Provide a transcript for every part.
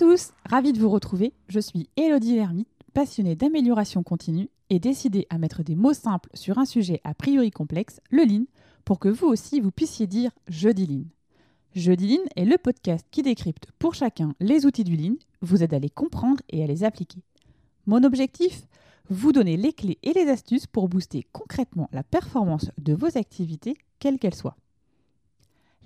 tous, ravie de vous retrouver. Je suis Elodie Lermite, passionnée d'amélioration continue et décidée à mettre des mots simples sur un sujet a priori complexe, le lean, pour que vous aussi vous puissiez dire je dis lean. Je dis lean est le podcast qui décrypte pour chacun les outils du lean, vous aide à les comprendre et à les appliquer. Mon objectif? Vous donner les clés et les astuces pour booster concrètement la performance de vos activités, quelles qu'elles soient.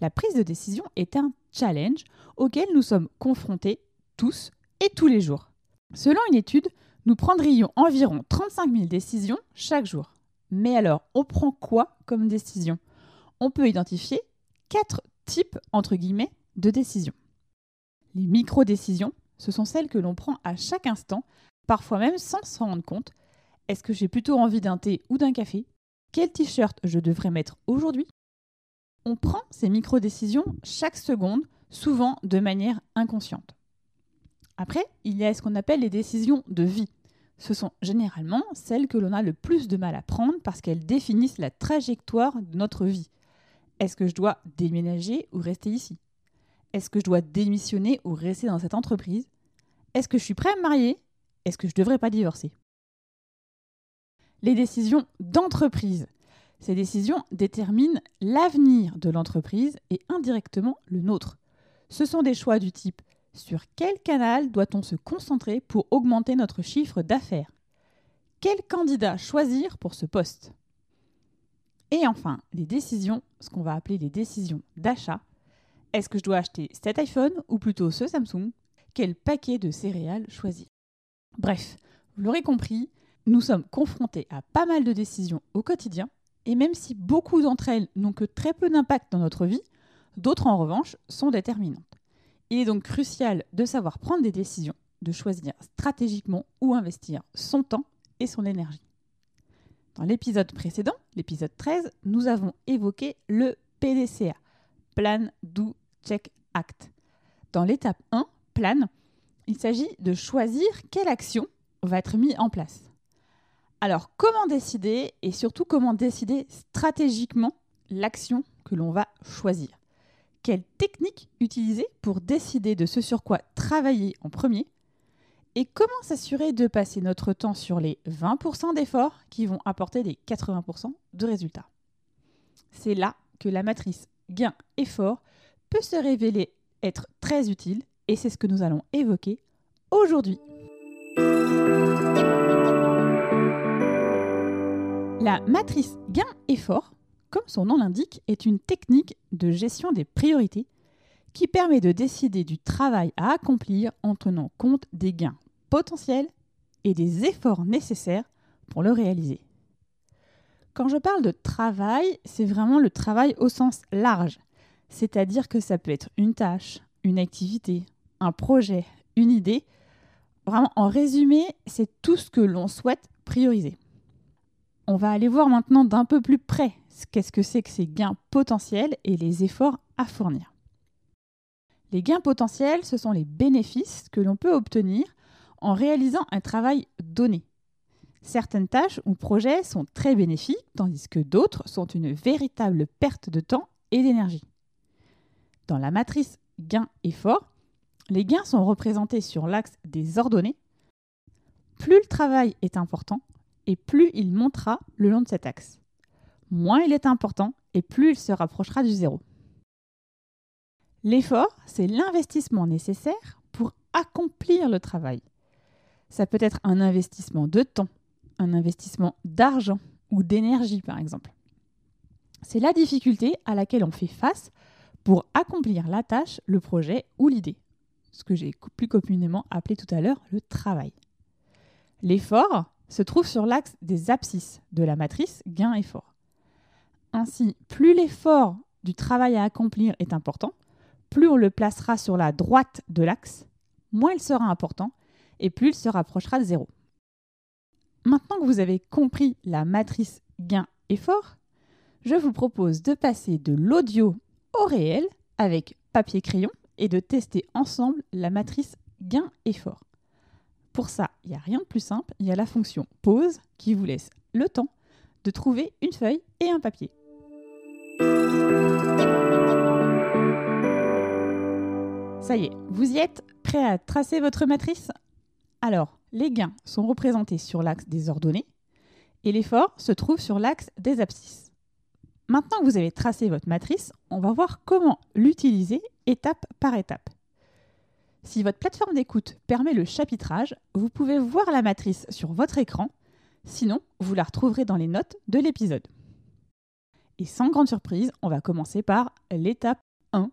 La prise de décision est un challenge auquel nous sommes confrontés tous et tous les jours. Selon une étude, nous prendrions environ 35 000 décisions chaque jour. Mais alors, on prend quoi comme décision? On peut identifier quatre types, entre guillemets, de décisions. Les micro-décisions, ce sont celles que l'on prend à chaque instant, parfois même sans s'en rendre compte. Est-ce que j'ai plutôt envie d'un thé ou d'un café? Quel t-shirt je devrais mettre aujourd'hui? On prend ces micro-décisions chaque seconde, souvent de manière inconsciente. Après, il y a ce qu'on appelle les décisions de vie. Ce sont généralement celles que l'on a le plus de mal à prendre parce qu'elles définissent la trajectoire de notre vie. Est-ce que je dois déménager ou rester ici? Est-ce que je dois démissionner ou rester dans cette entreprise? Est-ce que je suis prêt à me marier? Est-ce que je ne devrais pas divorcer? Les décisions d'entreprise. Ces décisions déterminent l'avenir de l'entreprise et indirectement le nôtre. Ce sont des choix du type sur quel canal doit-on se concentrer pour augmenter notre chiffre d'affaires? Quel candidat choisir pour ce poste? Et enfin, les décisions, ce qu'on va appeler les décisions d'achat. Est-ce que je dois acheter cet iPhone ou plutôt ce Samsung? Quel paquet de céréales choisir? Bref, vous l'aurez compris, nous sommes confrontés à pas mal de décisions au quotidien, et même si beaucoup d'entre elles n'ont que très peu d'impact dans notre vie, d'autres en revanche sont déterminantes. Il est donc crucial de savoir prendre des décisions, de choisir stratégiquement où investir son temps et son énergie. Dans l'épisode précédent, l'épisode 13, nous avons évoqué le PDCA, Plan, Do, Check, Act. Dans l'étape 1, Plan, il s'agit de choisir quelle action va être mise en place. Alors, comment décider et surtout comment décider stratégiquement l'action que l'on va choisir? Quelle technique utiliser pour décider de ce sur quoi travailler en premier et comment s'assurer de passer notre temps sur les 20% d'efforts qui vont apporter les 80% de résultats. C'est là que la matrice gain-effort peut se révéler être très utile et c'est ce que nous allons évoquer aujourd'hui. La matrice gain-effort comme son nom l'indique, est une technique de gestion des priorités qui permet de décider du travail à accomplir en tenant compte des gains potentiels et des efforts nécessaires pour le réaliser. Quand je parle de travail, c'est vraiment le travail au sens large, c'est-à-dire que ça peut être une tâche, une activité, un projet, une idée. Vraiment, en résumé, c'est tout ce que l'on souhaite prioriser. On va aller voir maintenant d'un peu plus près qu'est-ce que c'est que ces gains potentiels et les efforts à fournir? Les gains potentiels, ce sont les bénéfices que l'on peut obtenir en réalisant un travail donné. Certaines tâches ou projets sont très bénéfiques, tandis que d'autres sont une véritable perte de temps et d'énergie. Dans la matrice gain-effort, les gains sont représentés sur l'axe des ordonnées. Plus le travail est important et plus il montera le long de cet axe moins il est important et plus il se rapprochera du zéro. L'effort, c'est l'investissement nécessaire pour accomplir le travail. Ça peut être un investissement de temps, un investissement d'argent ou d'énergie par exemple. C'est la difficulté à laquelle on fait face pour accomplir la tâche, le projet ou l'idée, ce que j'ai plus communément appelé tout à l'heure le travail. L'effort se trouve sur l'axe des abscisses de la matrice gain-effort. Ainsi, plus l'effort du travail à accomplir est important, plus on le placera sur la droite de l'axe, moins il sera important et plus il se rapprochera de zéro. Maintenant que vous avez compris la matrice gain-effort, je vous propose de passer de l'audio au réel avec papier-crayon et de tester ensemble la matrice gain-effort. Pour ça, il n'y a rien de plus simple, il y a la fonction pause qui vous laisse le temps de trouver une feuille et un papier. Ça y est, vous y êtes Prêt à tracer votre matrice? Alors, les gains sont représentés sur l'axe des ordonnées et l'effort se trouve sur l'axe des abscisses. Maintenant que vous avez tracé votre matrice, on va voir comment l'utiliser étape par étape. Si votre plateforme d'écoute permet le chapitrage, vous pouvez voir la matrice sur votre écran, sinon vous la retrouverez dans les notes de l'épisode. Et sans grande surprise, on va commencer par l'étape 1.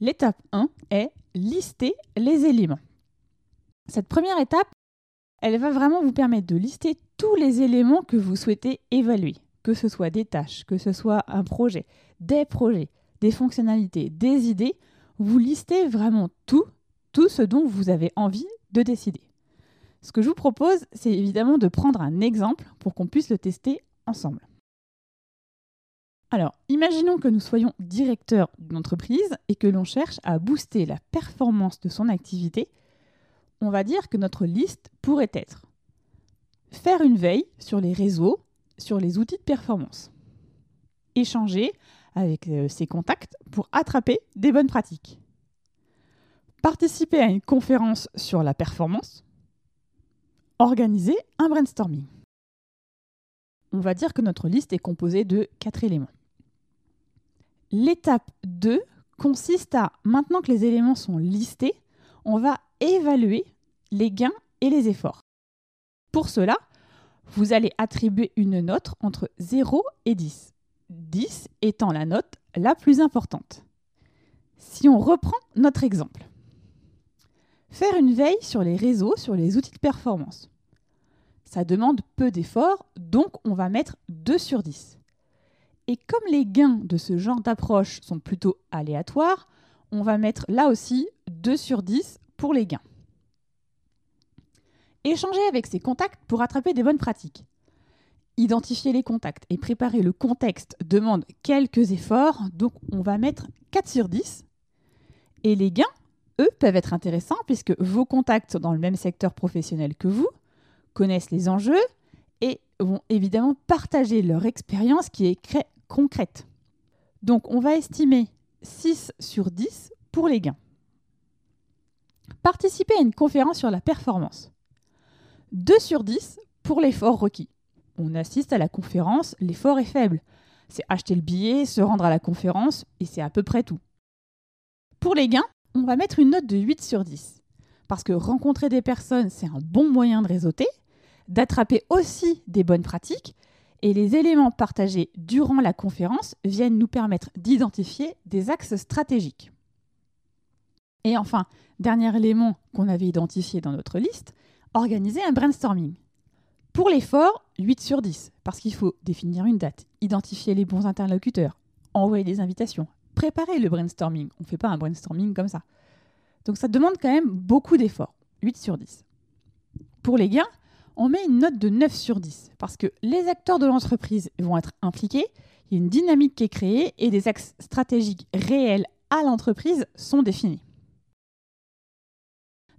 L'étape 1 est lister les éléments. Cette première étape, elle va vraiment vous permettre de lister tous les éléments que vous souhaitez évaluer, que ce soit des tâches, que ce soit un projet, des projets, des fonctionnalités, des idées. Vous listez vraiment tout tout ce dont vous avez envie de décider. Ce que je vous propose, c'est évidemment de prendre un exemple pour qu'on puisse le tester ensemble. Alors, imaginons que nous soyons directeurs d'une entreprise et que l'on cherche à booster la performance de son activité. On va dire que notre liste pourrait être faire une veille sur les réseaux, sur les outils de performance, échanger avec euh, ses contacts pour attraper des bonnes pratiques, participer à une conférence sur la performance, organiser un brainstorming. On va dire que notre liste est composée de quatre éléments. L'étape 2 consiste à, maintenant que les éléments sont listés, on va évaluer les gains et les efforts. Pour cela, vous allez attribuer une note entre 0 et 10. 10 étant la note la plus importante. Si on reprend notre exemple, Faire une veille sur les réseaux, sur les outils de performance. Ça demande peu d'efforts, donc on va mettre 2 sur 10. Et comme les gains de ce genre d'approche sont plutôt aléatoires, on va mettre là aussi 2 sur 10 pour les gains. Échanger avec ses contacts pour attraper des bonnes pratiques. Identifier les contacts et préparer le contexte demande quelques efforts, donc on va mettre 4 sur 10. Et les gains, eux, peuvent être intéressants puisque vos contacts sont dans le même secteur professionnel que vous, connaissent les enjeux vont évidemment partager leur expérience qui est concrète. Donc on va estimer 6 sur 10 pour les gains. Participer à une conférence sur la performance. 2 sur 10 pour l'effort requis. On assiste à la conférence, l'effort est faible. C'est acheter le billet, se rendre à la conférence et c'est à peu près tout. Pour les gains, on va mettre une note de 8 sur 10. Parce que rencontrer des personnes, c'est un bon moyen de réseauter, d'attraper aussi des bonnes pratiques, et les éléments partagés durant la conférence viennent nous permettre d'identifier des axes stratégiques. Et enfin, dernier élément qu'on avait identifié dans notre liste, organiser un brainstorming. Pour l'effort, 8 sur 10, parce qu'il faut définir une date, identifier les bons interlocuteurs, envoyer des invitations, préparer le brainstorming. On ne fait pas un brainstorming comme ça. Donc ça demande quand même beaucoup d'efforts. 8 sur 10. Pour les gains, on met une note de 9 sur 10 parce que les acteurs de l'entreprise vont être impliqués, il y a une dynamique qui est créée et des axes stratégiques réels à l'entreprise sont définis.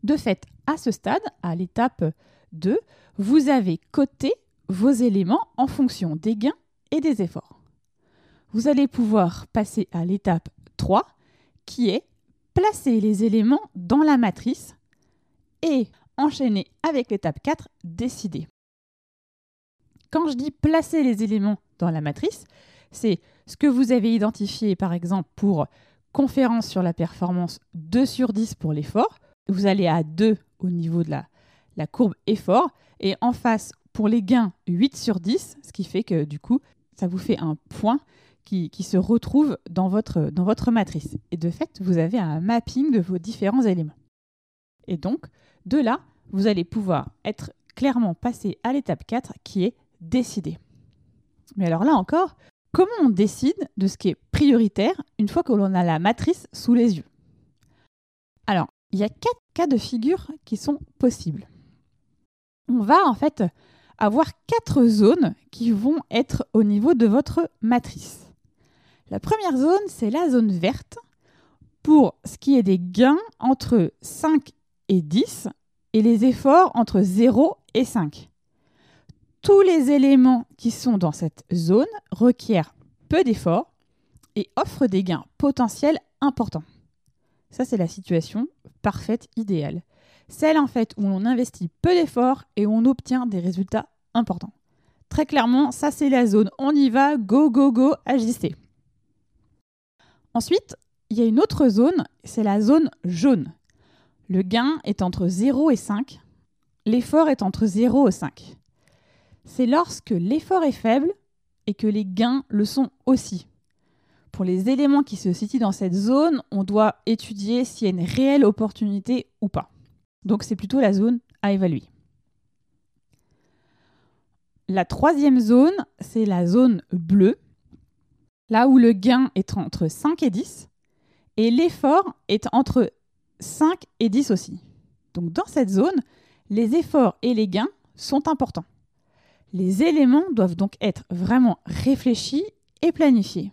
De fait, à ce stade, à l'étape 2, vous avez coté vos éléments en fonction des gains et des efforts vous allez pouvoir passer à l'étape 3 qui est placer les éléments dans la matrice et enchaîner avec l'étape 4, décider. Quand je dis placer les éléments dans la matrice, c'est ce que vous avez identifié par exemple pour conférence sur la performance 2 sur 10 pour l'effort. Vous allez à 2 au niveau de la, courbe effort et en face pour les gains 8 sur 10, ce qui fait que du coup ça vous fait un point qui, se votre, dans votre matrice. Et de fait, vous avez un mapping de vos différents éléments. Et donc, de là, vous allez pouvoir être clairement passé à l'étape 4 qui est décider. Mais alors là encore, comment on décide de ce qui est prioritaire une fois que l'on a la matrice sous les yeux? Alors, il y a quatre cas de figure qui sont possibles. On va en fait avoir quatre zones qui vont être au niveau de votre matrice. La première zone, c'est la zone verte pour ce qui est des gains entre 5 et 10 et les efforts entre 0 et 5. Tous les éléments qui sont dans cette zone requièrent peu d'efforts et offrent des gains potentiels importants. Ça, c'est la situation parfaite, idéale. Celle en fait où on investit peu d'efforts et on obtient des résultats importants. Très clairement, ça c'est la zone. On y va, go, go, go, agissez. Ensuite, il y a une autre zone, c'est la zone jaune. Le gain est entre 0 et 5. L'effort est entre 0 et 5. C'est lorsque l'effort est faible et que les gains le sont aussi. Pour les éléments qui se situent dans cette zone, on doit étudier s'il y a une réelle opportunité ou pas. Donc c'est plutôt la zone à évaluer. La troisième zone, c'est la zone bleue, là où le gain est entre 5 et 10, et l'effort est entre 5 et 10 aussi. Donc dans cette zone, les efforts et les gains sont importants. Les éléments doivent donc être vraiment réfléchis et planifiés.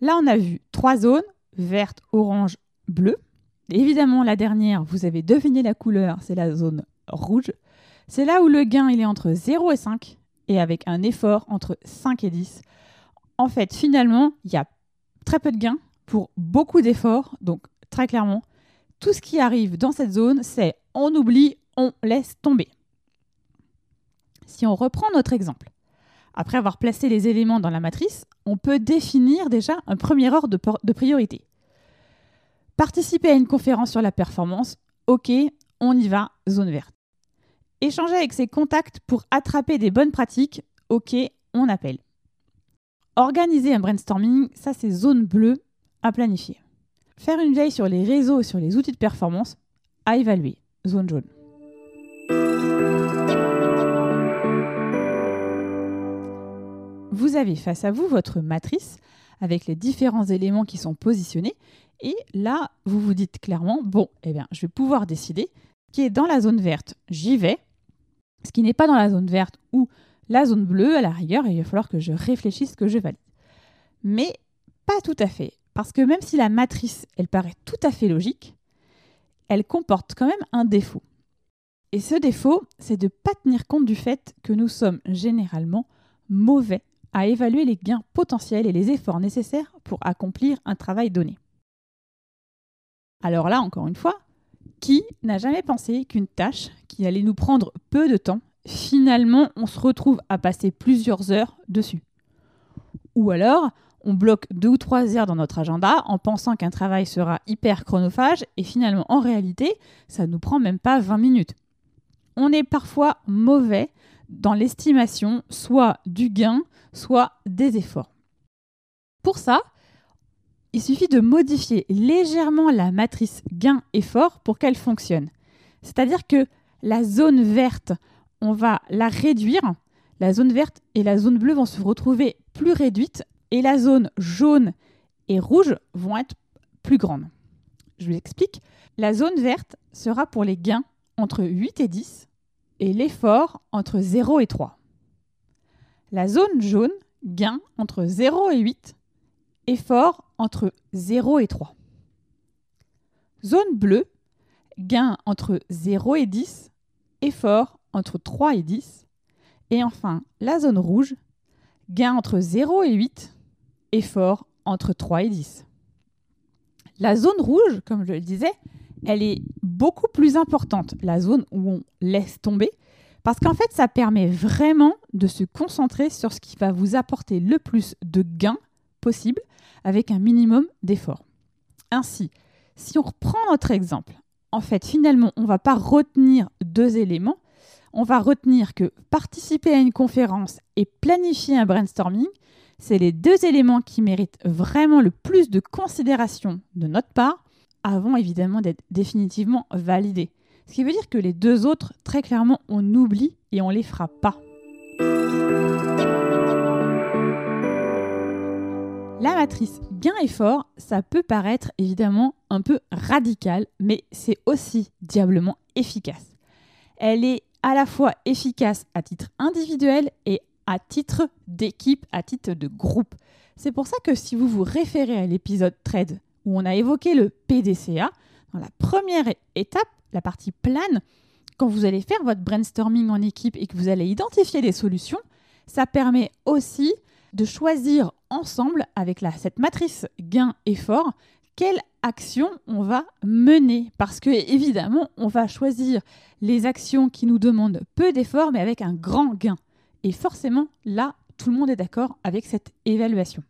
Là, on a vu trois zones, verte, orange, bleu. Évidemment, la dernière, vous avez deviné la couleur, c'est la zone rouge. C'est là où le gain est entre 0 et 5 et avec un effort entre 5 et 10. En fait, finalement, il y a très peu de gains pour beaucoup d'efforts. Donc, très clairement, tout ce qui arrive dans cette zone, c'est on oublie, on laisse tomber. Si on reprend notre exemple, après avoir placé les éléments dans la matrice, on peut définir déjà un premier ordre de, de priorité. Participer à une conférence sur la performance, ok, on y va, zone verte. Échanger avec ses contacts pour attraper des bonnes pratiques, ok, on appelle. Organiser un brainstorming, ça c'est zone bleue à planifier. Faire une veille sur les réseaux et sur les outils de performance, à évaluer, zone jaune. Vous avez face à vous votre matrice avec les différents éléments qui sont positionnés et là, vous vous dites clairement, bon, eh bien, je vais pouvoir décider qui est dans la zone verte, j'y vais. Ce qui n'est pas dans la zone verte ou la zone bleue, à la rigueur, il va falloir que je réfléchisse que je valide. Mais pas tout à fait. Parce que même si la matrice, elle paraît tout à fait logique, elle comporte quand même un défaut. Et ce défaut, c'est de ne pas tenir compte du fait que nous sommes généralement mauvais à évaluer les gains potentiels et les efforts nécessaires pour accomplir un travail donné. Alors là, encore une fois, qui n'a jamais pensé qu'une tâche qui allait nous prendre peu de temps, finalement, on se retrouve à passer plusieurs heures dessus? Ou alors, on bloque deux ou trois heures dans notre agenda en pensant qu'un travail sera hyper chronophage et finalement, en réalité, ça ne nous prend même pas 20 minutes. On est parfois mauvais dans l'estimation soit du gain, soit des efforts. Pour ça, il suffit de modifier légèrement la matrice gain-effort pour qu'elle fonctionne. C'est-à-dire que la zone verte, on va la réduire. La zone verte et la zone bleue vont se retrouver plus réduites et la zone jaune et rouge vont être plus grandes. Je vous explique. La zone verte sera pour les gains entre 8 et 10 et l'effort entre 0 et 3. La zone jaune, gain entre 0 et 8, effort entre 0 et 3. Zone bleue, gain entre 0 et 10, effort entre 3 et 10. Et enfin, la zone rouge, gain entre 0 et 8, effort entre 3 et 10. La zone rouge, comme je le disais, elle est beaucoup plus importante, la zone où on laisse tomber, parce qu'en fait, ça permet vraiment de se concentrer sur ce qui va vous apporter le plus de gains possible avec un minimum d'effort. Ainsi, si on reprend notre exemple, en fait, finalement, on ne va pas retenir deux éléments. On va retenir que participer à une conférence et planifier un brainstorming, c'est les deux éléments qui méritent vraiment le plus de considération de notre part, avant évidemment d'être définitivement validés. Ce qui veut dire que les deux autres, très clairement, on oublie et on les fera pas. La matrice gain-effort, ça peut paraître évidemment un peu radical, mais c'est aussi diablement efficace. Elle est à la fois efficace à titre individuel et à titre d'équipe, à titre de groupe. C'est pour ça que si vous vous référez à l'épisode trade où on a évoqué le PDCA, dans la première étape, la partie plane, quand vous allez faire votre brainstorming en équipe et que vous allez identifier des solutions, ça permet aussi de choisir ensemble avec cette matrice gain-effort quelle actions on va mener Parce que évidemment, on va choisir les actions qui nous demandent peu d'efforts mais avec un grand gain. Et forcément, là, tout le monde est d'accord avec cette évaluation.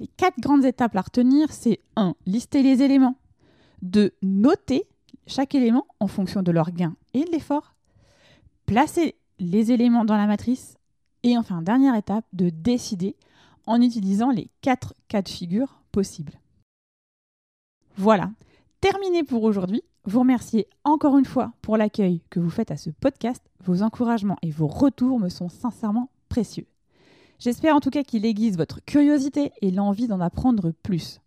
Les quatre grandes étapes à retenir, c'est 1. Lister les éléments. 2. Noter chaque élément en fonction de leur gain et de l'effort. Placer les éléments dans la matrice. Et enfin, dernière étape, de décider en utilisant les quatre cas de figure possibles. Voilà, terminé pour aujourd'hui. Vous remerciez encore une fois pour l'accueil que vous faites à ce podcast. Vos encouragements et vos retours me sont sincèrement précieux. J'espère en tout cas qu'il aiguise votre curiosité et l'envie d'en apprendre plus.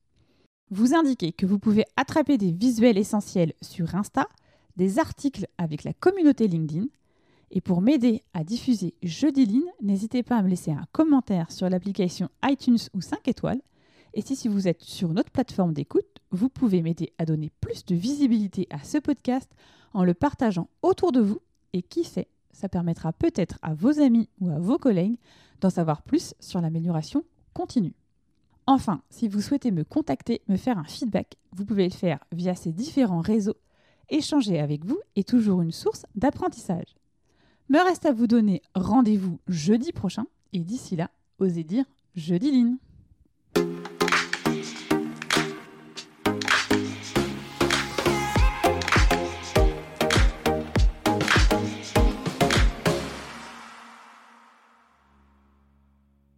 Vous indiquez que vous pouvez attraper des visuels essentiels sur Insta, des articles avec la communauté LinkedIn, et pour m'aider à diffuser Jeudi Line, n'hésitez pas à me laisser un commentaire sur l'application iTunes ou 5 étoiles. Et si, si vous êtes sur notre plateforme d'écoute, vous pouvez m'aider à donner plus de visibilité à ce podcast en le partageant autour de vous. Et qui sait, ça permettra peut-être à vos amis ou à vos collègues d'en savoir plus sur l'amélioration continue. Enfin, si vous souhaitez me contacter, me faire un feedback, vous pouvez le faire via ces différents réseaux. Échanger avec vous est toujours une source d'apprentissage. Me reste à vous donner rendez-vous jeudi prochain et d'ici là, osez dire jeudi line.